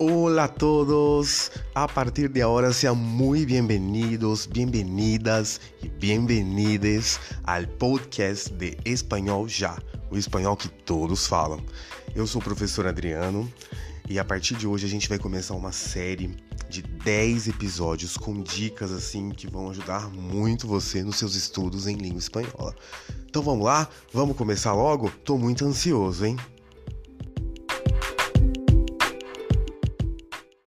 Hola a todos, a partir de agora, sejam muito bem-vindos, bem-vindas e bem-vindos ao podcast de Espanhol Já, o espanhol que todos falam. Eu sou o professor Adriano e a partir de hoje a gente vai começar uma série de 10 episódios com dicas assim que vão ajudar muito você nos seus estudos em língua espanhola. Então vamos lá? Vamos começar logo? Tô muito ansioso, hein?